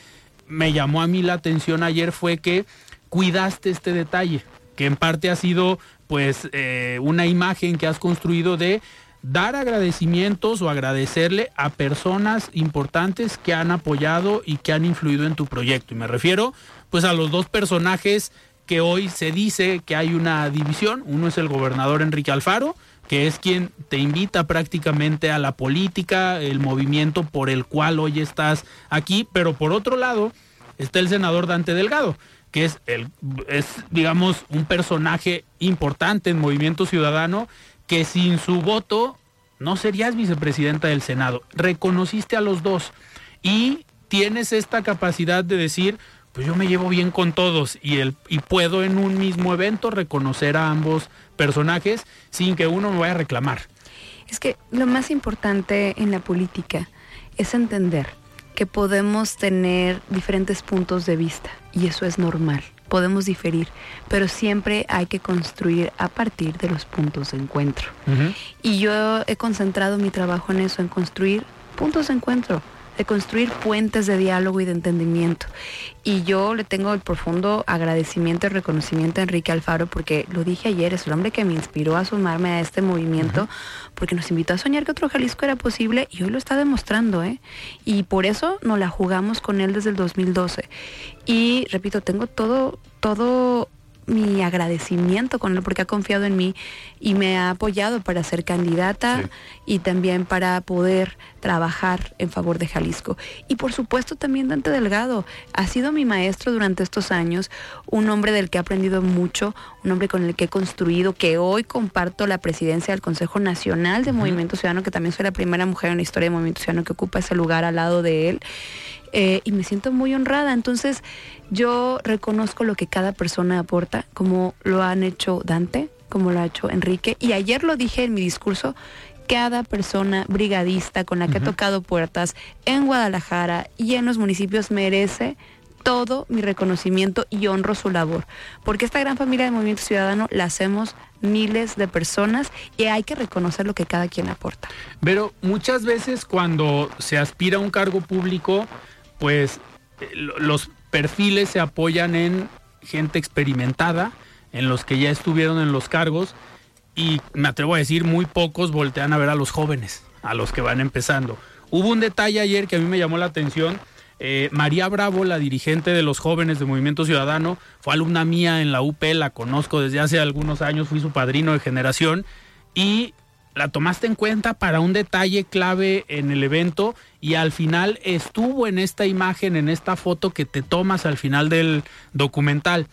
me llamó a mí la atención ayer fue que cuidaste este detalle, que en parte ha sido pues eh, una imagen que has construido de dar agradecimientos o agradecerle a personas importantes que han apoyado y que han influido en tu proyecto. Y me refiero pues a los dos personajes que hoy se dice que hay una división. Uno es el gobernador Enrique Alfaro, que es quien te invita prácticamente a la política, el movimiento por el cual hoy estás aquí, pero por otro lado está el senador Dante Delgado, que es el es digamos un personaje importante en Movimiento Ciudadano que sin su voto no serías vicepresidenta del Senado. Reconociste a los dos y tienes esta capacidad de decir, pues yo me llevo bien con todos y, el, y puedo en un mismo evento reconocer a ambos personajes sin que uno me vaya a reclamar. Es que lo más importante en la política es entender que podemos tener diferentes puntos de vista y eso es normal. Podemos diferir, pero siempre hay que construir a partir de los puntos de encuentro. Y yo he concentrado mi trabajo en eso, en construir puntos de encuentro de construir puentes de diálogo y de entendimiento. Y yo le tengo el profundo agradecimiento y reconocimiento a Enrique Alfaro porque lo dije ayer, es el hombre que me inspiró a sumarme a este movimiento porque nos invitó a soñar que otro Jalisco era posible y hoy lo está demostrando, ¿eh? Y por eso nos la jugamos con él desde el 2012. Y repito, tengo todo, todo mi agradecimiento con él porque ha confiado en mí y me ha apoyado para ser candidata Sí. y también para poder trabajar en favor de Jalisco. Y por supuesto también Dante Delgado ha sido mi maestro durante estos años, un hombre del que he aprendido mucho, un hombre con el que he construido, que hoy comparto la presidencia del Consejo Nacional de Movimiento Ciudadano, que también soy la primera mujer en la historia de Movimiento Ciudadano que ocupa ese lugar al lado de él. Eh, y me siento muy honrada. Entonces, yo reconozco lo que cada persona aporta, como lo han hecho Dante, como lo ha hecho Enrique. Y ayer lo dije en mi discurso, cada persona brigadista con la que he tocado puertas en Guadalajara y en los municipios merece todo mi reconocimiento y honro su labor. Porque esta gran familia de Movimiento Ciudadano la hacemos miles de personas y hay que reconocer lo que cada quien aporta. Pero muchas veces cuando se aspira a un cargo público, pues eh, lo- los perfiles se apoyan en gente experimentada, en los que ya estuvieron en los cargos, y me atrevo a decir, muy pocos voltean a ver a los jóvenes, a los que van empezando. Hubo un detalle ayer que a mí me llamó la atención. eh, María Bravo, la dirigente de los jóvenes de Movimiento Ciudadano, fue alumna mía en la UP, la conozco desde hace algunos años, fui su padrino de generación y la tomaste en cuenta para un detalle clave en el evento y al final estuvo en esta imagen, en esta foto que te tomas al final del documental.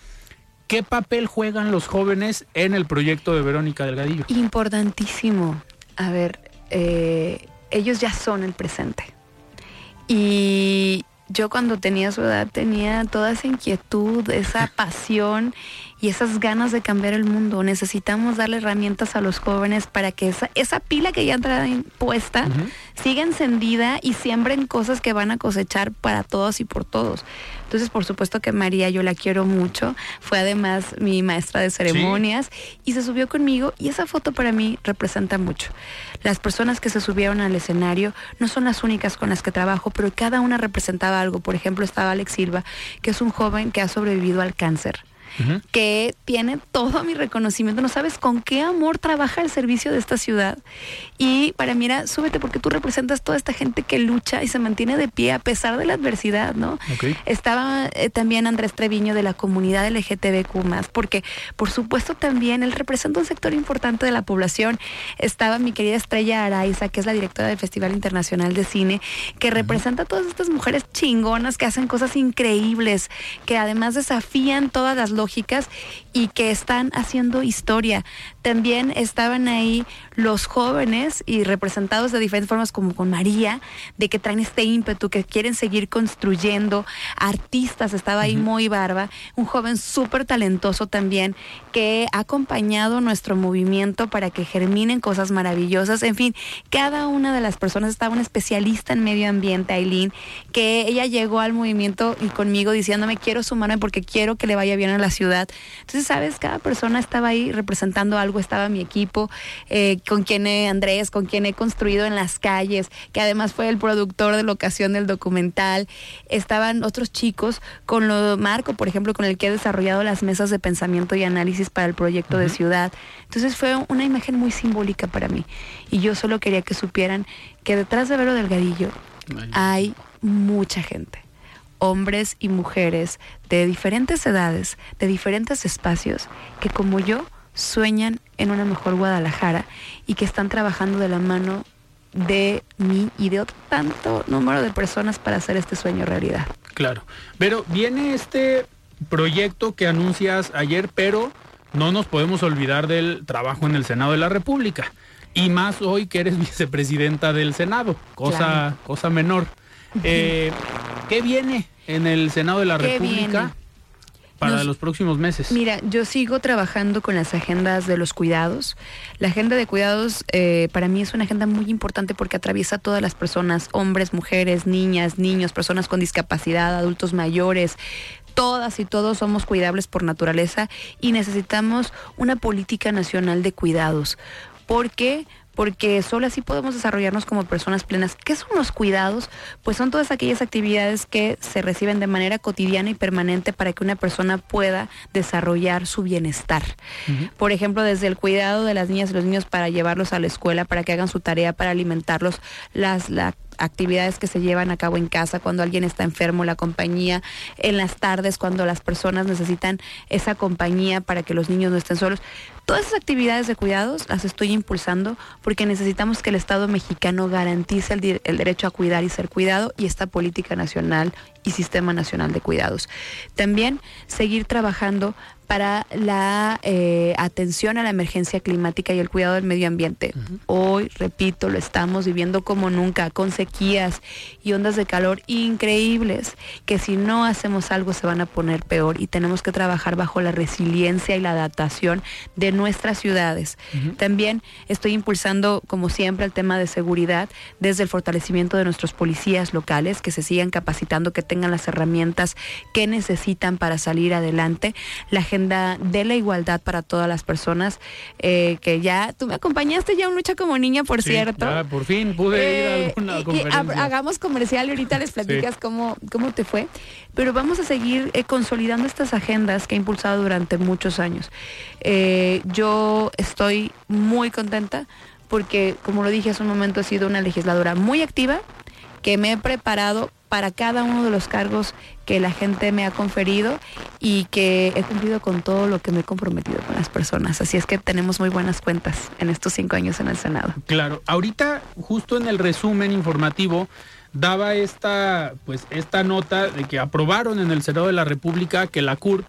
¿Qué papel juegan los jóvenes en el proyecto de Verónica Delgadillo? Importantísimo. A ver, eh, ellos ya son el presente. Y yo cuando tenía su edad tenía toda esa inquietud, esa pasión y esas ganas de cambiar el mundo. Necesitamos darle herramientas a los jóvenes para que esa, esa pila que ya entra puesta siga encendida y siembren cosas que van a cosechar para todos y por todos. Entonces, por supuesto que María yo la quiero mucho. Fue además mi maestra de ceremonias y se subió conmigo y esa foto para mí representa mucho. Las personas que se subieron al escenario no son las únicas con las que trabajo, pero cada una representaba algo. Por ejemplo, estaba Alex Silva, que es un joven que ha sobrevivido al cáncer que tiene todo mi reconocimiento. No sabes con qué amor trabaja el servicio de esta ciudad. Y para mí era, súbete porque tú representas toda esta gente que lucha y se mantiene de pie a pesar de la adversidad, ¿no? Estaba eh, también Andrés Treviño de la comunidad LGTBQ porque por supuesto también él representa un sector importante de la población. Estaba mi querida Estrella Araiza, que es la directora del Festival Internacional de Cine, que representa a todas estas mujeres chingonas que hacen cosas increíbles, que además desafían todas las lógicas y que están haciendo historia. También estaban ahí los jóvenes y representados de diferentes formas como con María, de que traen este ímpetu, que quieren seguir construyendo. Artistas, estaba ahí muy Barba, un joven súper talentoso también, que ha acompañado nuestro movimiento para que germinen cosas maravillosas. En fin, cada una de las personas estaba un especialista en medio ambiente, Aileen, que ella llegó al movimiento y conmigo diciéndome quiero sumarme porque quiero que le vaya bien a la ciudad. Entonces, sabes, cada persona estaba ahí representando algo, estaba mi equipo, eh, con quien he, Andrés, con quien he construido en las calles, que además fue el productor de la ocasión del documental. Estaban otros chicos, con lo Marco, por ejemplo, con el que he desarrollado las mesas de pensamiento y análisis para el proyecto de ciudad. Entonces fue una imagen muy simbólica para mí. Y yo solo quería que supieran que detrás de Vero Delgadillo hay mucha gente hombres y mujeres de diferentes edades, de diferentes espacios, que como yo sueñan en una mejor Guadalajara y que están trabajando de la mano de mí y de otro tanto número de personas para hacer este sueño realidad. Claro, pero viene este proyecto que anuncias ayer, pero no nos podemos olvidar del trabajo en el Senado de la República. Y más hoy que eres vicepresidenta del Senado, cosa, cosa menor. Eh, ¿Qué viene en el Senado de la República? para los próximos meses? Mira, yo sigo trabajando con las agendas de los cuidados. La agenda de cuidados eh, para mí es una agenda muy importante porque atraviesa a todas las personas, hombres, mujeres, niñas, niños, personas con discapacidad, adultos mayores. Todas y todos somos cuidables por naturaleza y necesitamos una política nacional de cuidados. ¿Por qué? Porque solo así podemos desarrollarnos como personas plenas. ¿Qué son los cuidados? Pues son todas aquellas actividades que se reciben de manera cotidiana y permanente para que una persona pueda desarrollar su bienestar. Por ejemplo, desde el cuidado de las niñas y los niños para llevarlos a la escuela, para que hagan su tarea, para alimentarlos, las, la actividades que se llevan a cabo en casa cuando alguien está enfermo, la compañía, en las tardes cuando las personas necesitan esa compañía para que los niños no estén solos. Todas esas actividades de cuidados las estoy impulsando porque necesitamos que el Estado mexicano garantice el, el, derecho a cuidar y ser cuidado y esta política nacional y sistema nacional de cuidados. También seguir trabajando para la eh, atención a la emergencia climática y el cuidado del medio ambiente. Hoy, repito, lo estamos viviendo como nunca, con sequías y ondas de calor increíbles, que si no hacemos algo se van a poner peor y tenemos que trabajar bajo la resiliencia y la adaptación de nuestras ciudades. También estoy impulsando, como siempre, el tema de seguridad desde el fortalecimiento de nuestros policías locales, que se sigan capacitando, que tengan las herramientas que necesitan para salir adelante. La gente de la igualdad para todas las personas, eh, que ya tú me acompañaste ya en lucha como niña, por cierto. Ya, por fin pude ir a eh, alguna conferencia. hagamos comercial y ahorita les platicas cómo, cómo te fue. Pero vamos a seguir eh, consolidando estas agendas que he impulsado durante muchos años. yo estoy muy contenta porque, como lo dije hace un momento, he sido una legisladora muy activa, que me he preparado para cada uno de los cargos que la gente me ha conferido y que he cumplido con todo lo que me he comprometido con las personas. Así es que tenemos muy buenas cuentas en estos cinco años en el Senado. Claro, ahorita justo en el resumen informativo daba esta, pues, esta nota de que aprobaron en el Senado de la República que la CURP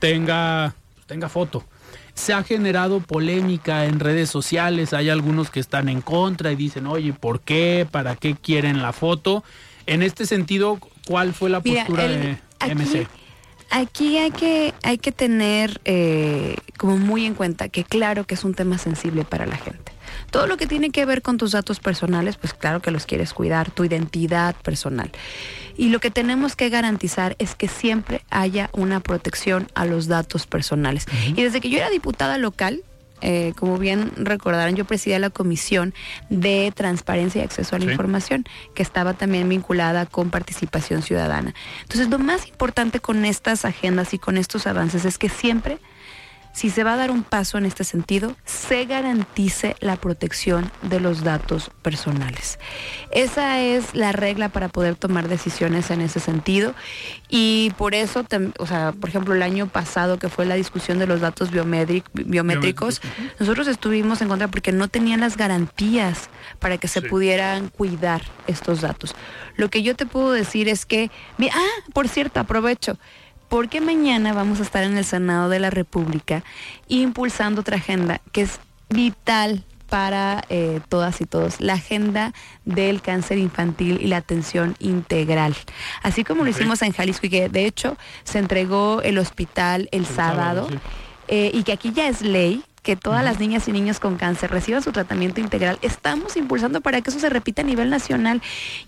tenga, tenga foto se ha generado polémica en redes sociales, hay algunos que están en contra y dicen, oye, ¿por qué? ¿Para qué quieren la foto? En este sentido, ¿cuál fue la postura de MC? Aquí hay que, hay que tener eh, como muy en cuenta que claro que es un tema sensible para la gente. Todo lo que tiene que ver con tus datos personales, pues claro que los quieres cuidar, tu identidad personal. Y lo que tenemos que garantizar es que siempre haya una protección a los datos personales. Y desde que yo era diputada local, eh, como bien recordarán, yo presidía la Comisión de Transparencia y Acceso a la Información, que estaba también vinculada con participación ciudadana. Entonces, lo más importante con estas agendas y con estos avances es que siempre si se va a dar un paso en este sentido, se garantice la protección de los datos personales. Esa es la regla para poder tomar decisiones en ese sentido y por eso, o sea, por ejemplo, el año pasado que fue la discusión de los datos biométricos, nosotros estuvimos en contra porque no tenían las garantías para que se pudieran cuidar estos datos. Lo que yo te puedo decir es que, ah, por cierto, aprovecho, porque mañana vamos a estar en el Senado de la República impulsando otra agenda que es vital para eh, todas y todos, la agenda del cáncer infantil y la atención integral. Así como lo hicimos en Jalisco y que de hecho se entregó el hospital el, sábado, eh, y que aquí ya es ley, que todas las niñas y niños con cáncer reciban su tratamiento integral. Estamos impulsando para que eso se repita a nivel nacional.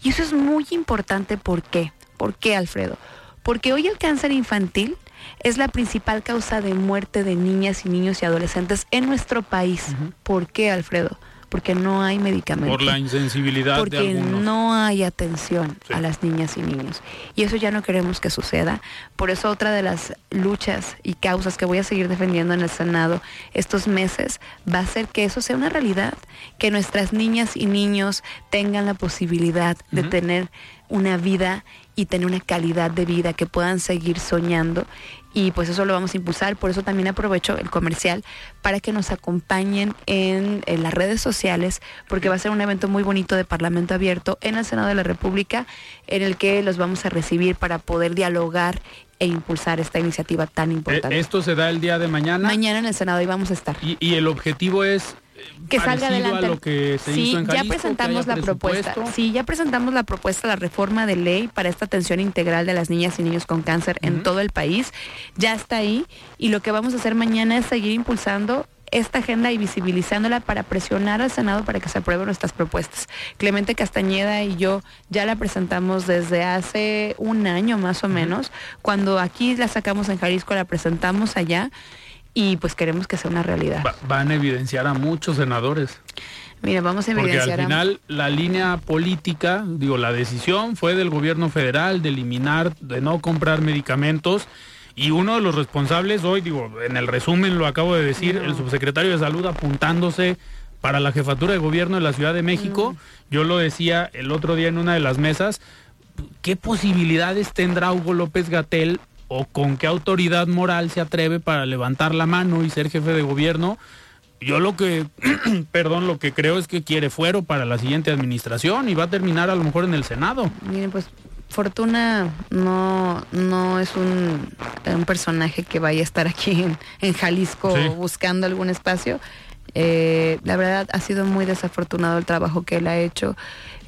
Y eso es muy importante. ¿Por qué? ¿Por qué, Alfredo? Porque hoy el cáncer infantil es la principal causa de muerte de niñas y niños y adolescentes en nuestro país. ¿Por qué, Alfredo? Porque no hay medicamentos. Por la insensibilidad Porque de algunos. no hay atención a las niñas y niños. Y eso ya no queremos que suceda. Por eso otra de las luchas y causas que voy a seguir defendiendo en el Senado estos meses va a ser que eso sea una realidad. Que nuestras niñas y niños tengan la posibilidad de tener una vida y tener una calidad de vida, que puedan seguir soñando y pues eso lo vamos a impulsar. Por eso también aprovecho el comercial para que nos acompañen en, las redes sociales, porque va a ser un evento muy bonito de Parlamento Abierto en el Senado de la República, en el que los vamos a recibir para poder dialogar e impulsar esta iniciativa tan importante. ¿Esto se da el día de mañana? Mañana en el Senado y vamos a estar. y el objetivo es que salga adelante. A lo que se sí, hizo en ya presentamos la propuesta. Sí, ya presentamos la propuesta, la reforma de ley para esta atención integral de las niñas y niños con cáncer en todo el país. Ya está ahí y lo que vamos a hacer mañana es seguir impulsando esta agenda y visibilizándola para presionar al Senado para que se aprueben nuestras propuestas. Clemente Castañeda y yo ya la presentamos desde hace un año más o menos. Cuando aquí la sacamos en Jalisco, la presentamos allá y pues queremos que sea una realidad. van a evidenciar a muchos senadores. Mira, vamos a evidenciar. Porque al final la línea política, digo, la decisión fue del gobierno federal de eliminar, de no comprar medicamentos. Y uno de los responsables hoy, digo, en el resumen lo acabo de decir, el subsecretario de Salud apuntándose para la jefatura de gobierno de la Ciudad de México. Yo lo decía el otro día en una de las mesas. ¿Qué posibilidades tendrá Hugo López Gatel o con qué autoridad moral se atreve para levantar la mano y ser jefe de gobierno. Yo lo que, perdón, lo que creo es que quiere fuero para la siguiente administración y va a terminar a lo mejor en el Senado. Miren, pues Fortuna no, no es un, personaje que vaya a estar aquí en, Jalisco buscando algún espacio. Eh, la verdad ha sido muy desafortunado el trabajo que él ha hecho.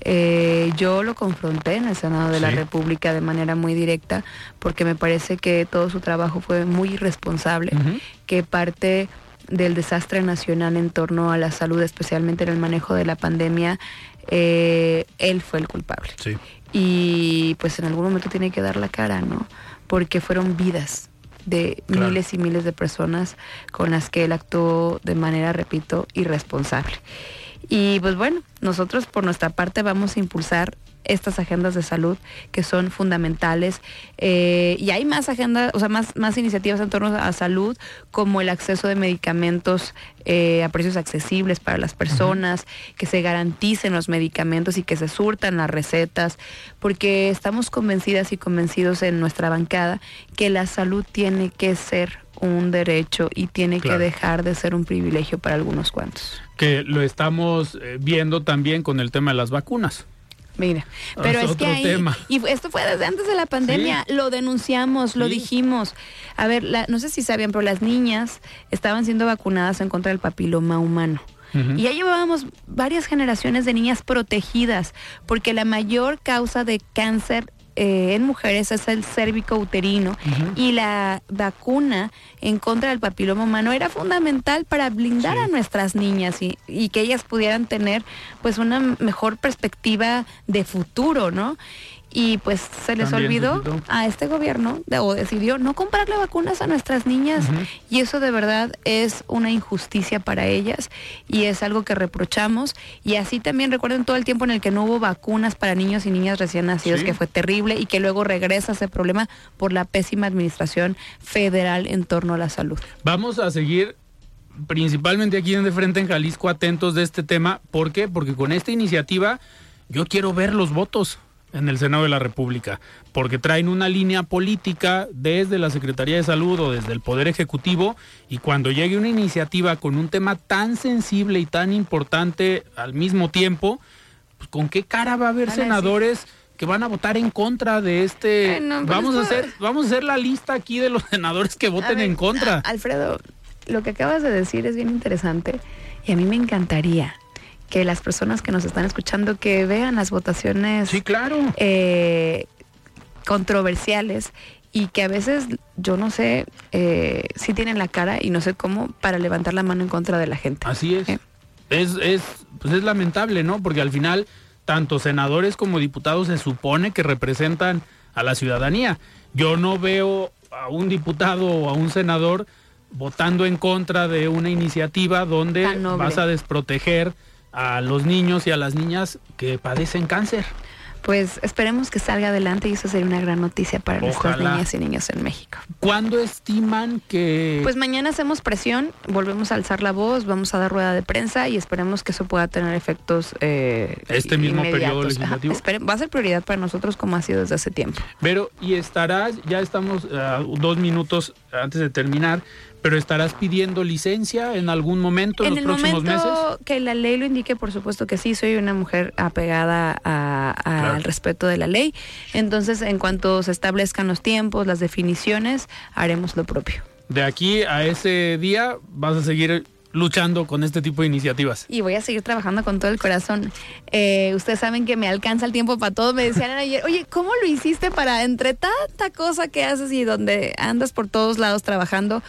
Eh, yo lo confronté en el Senado de la República de manera muy directa porque me parece que todo su trabajo fue muy irresponsable, que parte del desastre nacional en torno a la salud, especialmente en el manejo de la pandemia, eh, él fue el culpable. Y pues en algún momento tiene que dar la cara, ¿no? Porque fueron vidas de miles y miles de personas con las que él actuó de manera, repito, irresponsable. Y pues bueno, nosotros por nuestra parte vamos a impulsar estas agendas de salud que son fundamentales. Eh, y hay más agendas, o sea, más, más iniciativas en torno a salud como el acceso de medicamentos eh, a precios accesibles para las personas, que se garanticen los medicamentos y que se surtan las recetas, porque estamos convencidas y convencidos en nuestra bancada que la salud tiene que ser un derecho y tiene que dejar de ser un privilegio para algunos cuantos. Que lo estamos eh, viendo también con el tema de las vacunas. Mira, pero es, que ahí, y esto fue desde antes de la pandemia, lo denunciamos, lo dijimos. A ver, no sé si sabían, pero las niñas estaban siendo vacunadas en contra del papiloma humano. Y ya llevábamos varias generaciones de niñas protegidas, porque la mayor causa de cáncer eh, en mujeres es el cérvico uterino y la vacuna en contra del papiloma humano era fundamental para blindar a nuestras niñas y, y, que ellas pudieran tener pues una mejor perspectiva de futuro, ¿no? Y pues se les olvidó a este gobierno o decidió no comprarle vacunas a nuestras niñas. Y eso de verdad es una injusticia para ellas y es algo que reprochamos. Y así también recuerden todo el tiempo en el que no hubo vacunas para niños y niñas recién nacidos que fue terrible y que luego regresa ese problema por la pésima administración federal en torno a la salud. Vamos a seguir principalmente aquí en De Frente en Jalisco atentos de este tema, ¿por qué? Porque con esta iniciativa yo quiero ver los votos en el Senado de la República, porque traen una línea política desde la Secretaría de Salud o desde el Poder Ejecutivo y cuando llegue una iniciativa con un tema tan sensible y tan importante al mismo tiempo, pues ¿con qué cara va a haber senadores? que van a votar en contra de este vamos a hacer vamos a hacer la lista aquí de los senadores que voten en contra Alfredo lo que acabas de decir es bien interesante y a mí me encantaría que las personas que nos están escuchando que vean las votaciones sí, claro. Eh, controversiales y que a veces yo no sé eh, si tienen la cara y no sé cómo para levantar la mano en contra de la gente. Así es. ¿Eh? Es, es, pues es lamentable, ¿no? Porque al final tanto senadores como diputados se supone que representan a la ciudadanía. Yo no veo a un diputado o a un senador votando en contra de una iniciativa donde vas a desproteger a los niños y a las niñas que padecen cáncer. Pues esperemos que salga adelante y eso sería una gran noticia para nuestras niñas y niños en México. ¿Cuándo estiman que...? Pues mañana hacemos presión, volvemos a alzar la voz, vamos a dar rueda de prensa y esperemos que eso pueda tener efectos eh, Este mismo periodo legislativo. va a ser prioridad para nosotros como ha sido desde hace tiempo. Pero, y estarás, ya estamos dos minutos antes de terminar, ¿Pero estarás pidiendo licencia en algún momento en, los próximos meses? Momento que la ley lo indique, por supuesto que sí, soy una mujer apegada al respeto de la ley. Entonces, en cuanto se establezcan los tiempos, las definiciones, haremos lo propio. De aquí a ese día vas a seguir luchando con este tipo de iniciativas. Y voy a seguir trabajando con todo el corazón. Eh, ustedes saben que me alcanza el tiempo para todo. Me decían ayer, oye, ¿cómo lo hiciste para entre tanta cosa que haces y donde andas por todos lados trabajando?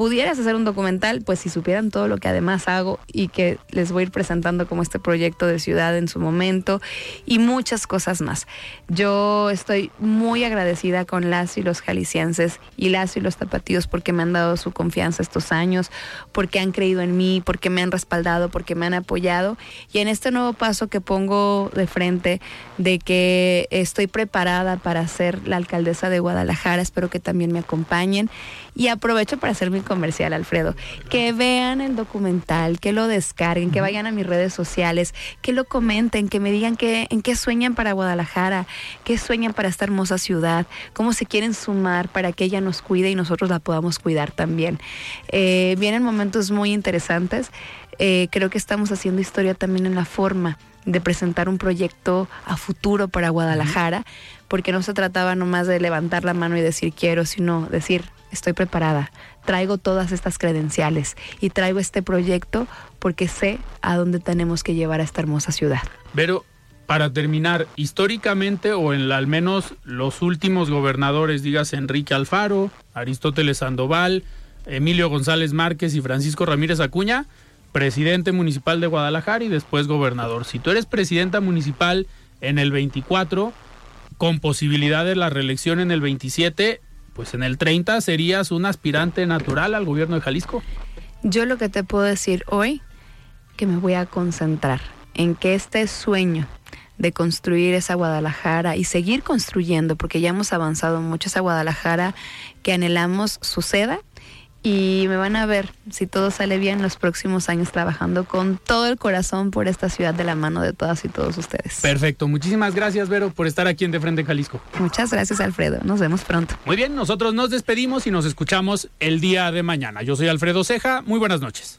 Pudieras hacer un documental, pues si supieran todo lo que además hago y que les voy a ir presentando como este proyecto de ciudad en su momento y muchas cosas más. Yo estoy muy agradecida con las y los jaliscienses y las y los tapatíos porque me han dado su confianza estos años, porque han creído en mí, porque me han respaldado, porque me han apoyado y en este nuevo paso que pongo de frente de que estoy preparada para ser la alcaldesa de Guadalajara, espero que también me acompañen y aprovecho para hacer mi comercial, Alfredo. Que vean el documental, que lo descarguen, que vayan a mis redes sociales, que lo comenten, que me digan que, en qué sueñan para Guadalajara, qué sueñan para esta hermosa ciudad, cómo se quieren sumar para que ella nos cuide y nosotros la podamos cuidar también. Eh, vienen momentos muy interesantes. Eh, creo que estamos haciendo historia también en la forma de presentar un proyecto a futuro para Guadalajara, porque no se trataba nomás de levantar la mano y decir quiero, sino decir estoy preparada, traigo todas estas credenciales y traigo este proyecto porque sé a dónde tenemos que llevar a esta hermosa ciudad. Pero para terminar, históricamente o en al menos los últimos gobernadores, digas Enrique Alfaro, Aristóteles Sandoval, Emilio González Márquez y Francisco Ramírez Acuña, presidente municipal de Guadalajara y después gobernador. Si tú eres presidenta municipal en el 24, con posibilidad de la reelección en el 27, pues en el 30 serías un aspirante natural al gobierno de Jalisco. Yo lo que te puedo decir hoy, que me voy a concentrar en que este sueño de construir esa Guadalajara y seguir construyendo, porque ya hemos avanzado mucho esa Guadalajara que anhelamos suceda y me van a ver, si todo sale bien, los próximos años trabajando con todo el corazón por esta ciudad de la mano de todas y todos ustedes. Perfecto, muchísimas gracias Vero por estar aquí en De Frente en Jalisco. Muchas gracias Alfredo, nos vemos pronto. Muy bien, nosotros nos despedimos y nos escuchamos el día de mañana. Yo soy Alfredo Ceja, muy buenas noches.